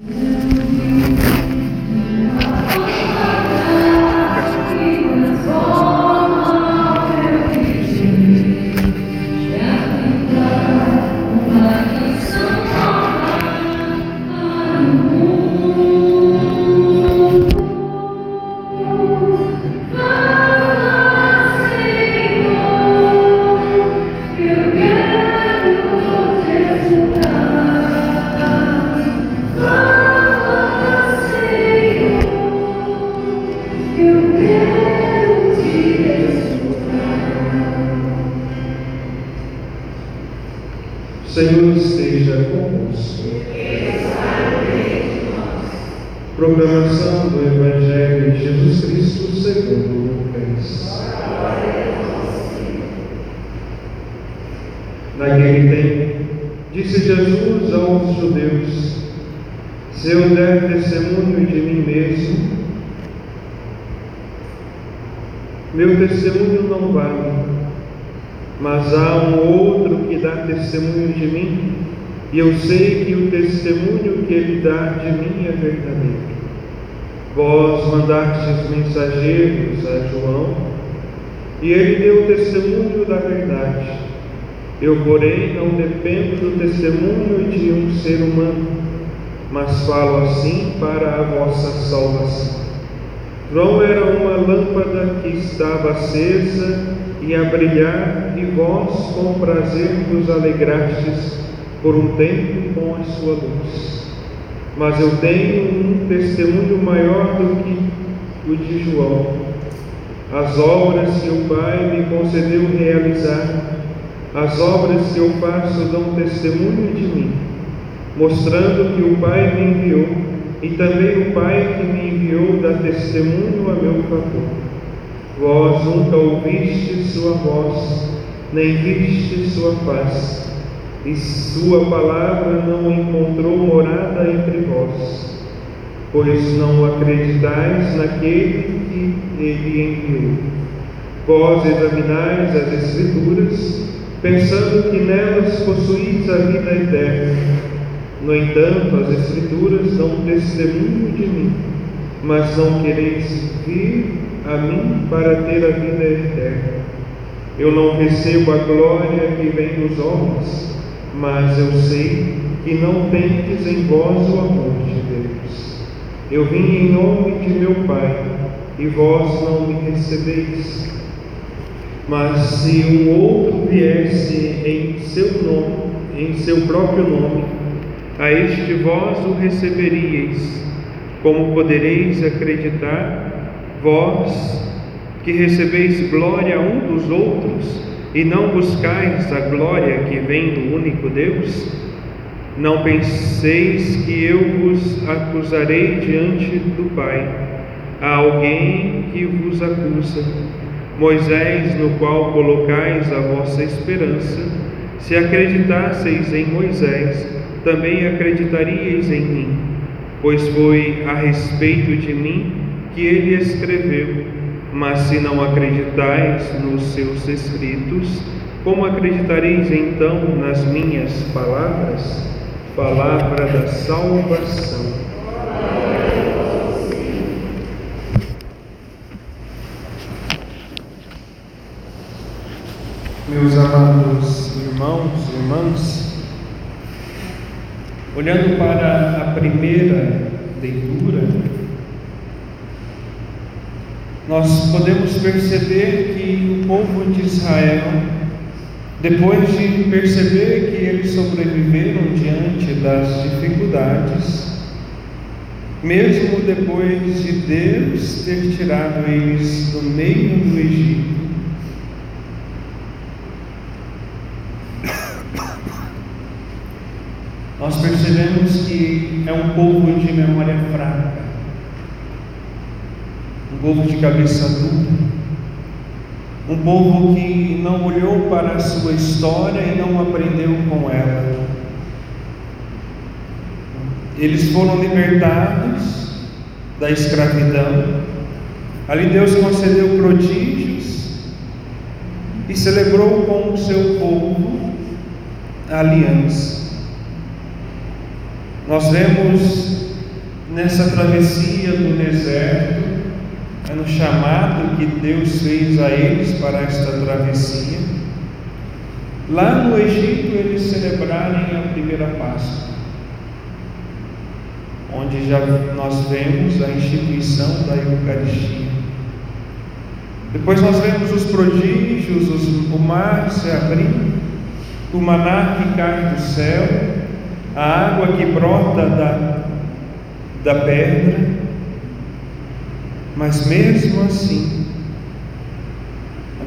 Música Senhor esteja convosco. Proclamação do Evangelho de Jesus Cristo segundo Lucas. Naquele tempo, disse Jesus aos judeus: Se eu der testemunho de mim mesmo, meu testemunho não vale mas há um outro que dá testemunho de mim, e eu sei que o testemunho que ele dá de mim é verdadeiro. Vós mandastes mensageiros a João, e ele deu testemunho da verdade. Eu, porém, não dependo do testemunho de um ser humano, mas falo assim para a vossa salvação. João era uma lâmpada que estava acesa e a brilhar, e vós com prazer vos alegrastes por um tempo com a sua luz. Mas eu tenho um testemunho maior do que o de João. As obras que o Pai me concedeu realizar, as obras que eu faço dão testemunho de mim, mostrando que o Pai me enviou, e também o Pai que me enviou dá testemunho a meu favor. Vós nunca ouviste sua voz, nem viste sua face, e sua palavra não encontrou morada entre vós, pois não acreditais naquele que ele enviou. Vós examinais as Escrituras, pensando que nelas possuís a vida eterna. No entanto, as Escrituras dão testemunho de mim, mas não quereis vir a mim para ter a vida eterna. Eu não recebo a glória que vem dos homens, mas eu sei que não tendes em vós o amor de Deus. Eu vim em nome de meu Pai, e vós não me recebeis. Mas se um outro viesse em seu nome, em seu próprio nome, a este vós o receberíeis. Como podereis acreditar Vós que recebeis glória um dos outros e não buscais a glória que vem do único Deus, não penseis que eu vos acusarei diante do Pai. Há alguém que vos acusa, Moisés, no qual colocais a vossa esperança. Se acreditasseis em Moisés, também acreditaríeis em mim, pois foi a respeito de mim que ele escreveu. Mas se não acreditais nos seus escritos, como acreditareis então nas minhas palavras? Palavra da salvação. Meus amados irmãos e irmãs, olhando para a primeira leitura, nós podemos perceber que o povo de Israel, depois de perceber que eles sobreviveram diante das dificuldades, mesmo depois de Deus ter tirado eles do meio do Egito, nós percebemos que é um povo de memória fraca um povo de cabeça dura, um povo que não olhou para a sua história e não aprendeu com ela. Eles foram libertados da escravidão, ali Deus concedeu prodígios e celebrou com o seu povo a aliança. Nós vemos nessa travessia do deserto, no chamado que Deus fez a eles para esta travessia, lá no Egito eles celebrarem a primeira Páscoa, onde já nós vemos a instituição da Eucaristia. Depois nós vemos os prodígios, os, o mar se abrindo, o maná que cai do céu, a água que brota da, da pedra, mas mesmo assim,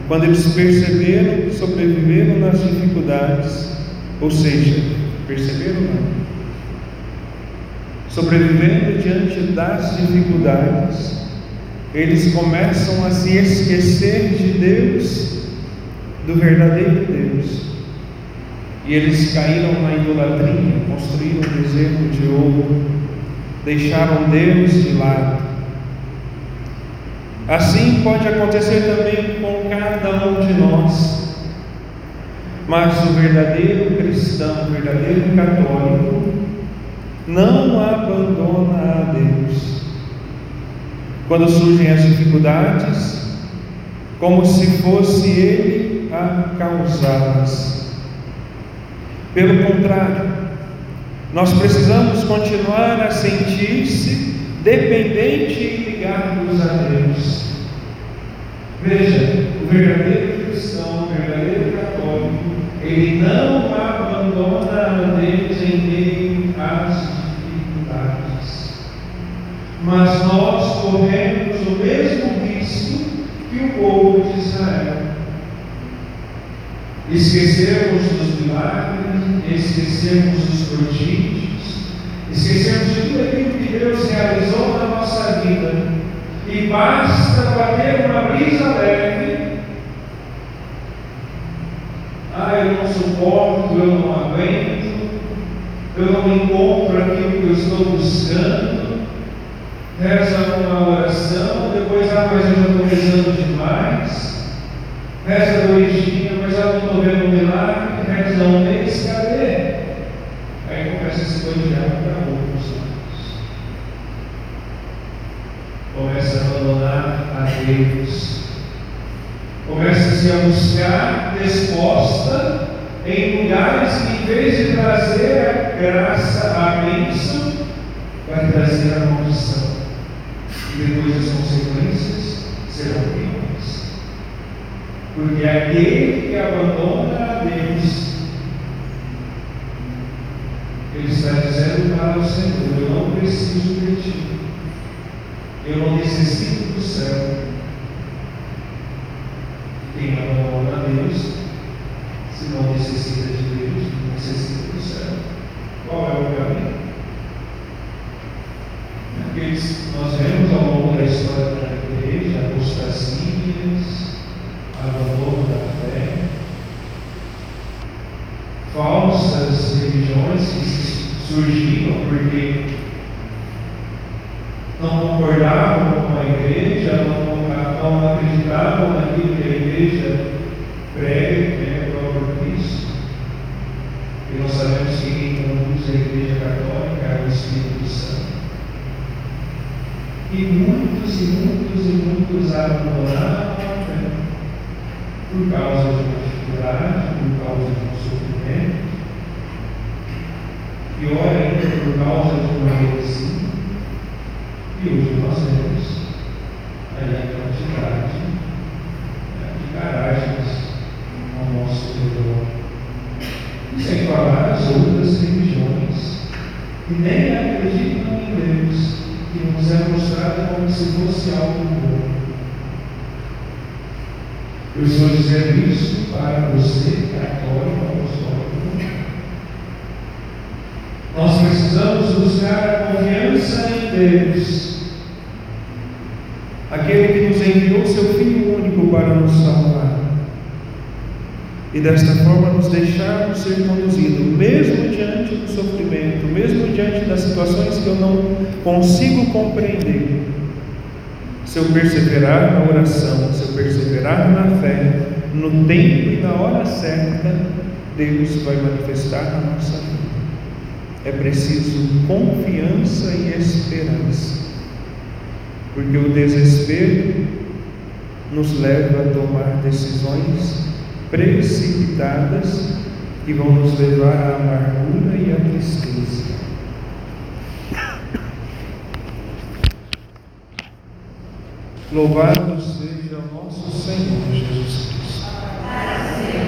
quando eles perceberam que sobreviveram nas dificuldades, ou seja, perceberam não, sobrevivendo diante das dificuldades, eles começam a se esquecer de Deus, do verdadeiro Deus. E eles caíram na idolatria, construíram um bezerro de ouro, deixaram Deus de lado. Assim pode acontecer também com cada um de nós. Mas o verdadeiro cristão, o verdadeiro católico, não abandona a Deus quando surgem as dificuldades, como se fosse Ele a causá-las. Pelo contrário, nós precisamos continuar a sentir-se dependente ligados a Deus. Veja, o verdadeiro cristão, o verdadeiro católico, ele não abandona a Deus em meio às dificuldades. Mas nós corremos o mesmo risco que o povo de Israel. Esquecemos dos milagres, esquecemos dos prodígios, esquecemos de tudo aquilo que Deus realizou na nossa vida. E basta bater uma brisa leve. Ah, eu não suporto, eu não aguento, eu não encontro aquilo que eu estou buscando reza uma oração, depois, ah, mas eu já estou rezando demais, reza dois dias, mas eu não estou vendo um milagre, reza um mês, cadê? Aí começa a se bandear para outros Começa a abandonar a Deus. Começa-se a buscar resposta em lugares que, em vez de trazer a graça, a bênção, vai trazer a maldição e depois as consequências serão piores. Porque aquele que abandona a Deus, ele está dizendo para o Senhor: Eu não preciso de ti, eu não necessito do céu. Quem abandona a Deus, se não necessita de Deus, não necessita do céu. Qual é o caminho? Aqueles nós vemos ao longo da história da igreja, apostasias, abandono da fé, falsas religiões que surgiram porque não concordavam com a igreja, não, não acreditavam naquilo que a igreja prega, é o próprio Cristo. E nós sabemos que quem conduz a igreja católica é o Espírito Santo. E muitos e muitos e muitos abandonaram fé por causa de uma dificuldade, por causa de um sofrimento, pior ainda por causa de uma heresia. E hoje nós temos aí a quantidade né, de garagens ao nosso redor. E sem falar as outras religiões que nem acreditam em Deus que nos é mostrado como se fosse algo bom. Eu estou dizendo isso para você, católico, apostólico. Nós precisamos buscar a confiança em Deus, aquele que nos enviou seu Filho único para nos salvar e desta forma nos deixarmos ser conduzidos, mesmo diante do sofrimento, mesmo diante das situações que eu não consigo compreender. Se eu perseverar na oração, se eu perseverar na fé, no tempo e na hora certa, Deus vai manifestar na nossa vida. É preciso confiança e esperança, porque o desespero nos leva a tomar decisões precipitadas que vão nos levar à amargura e à tristeza. Louvado seja o nosso Senhor Jesus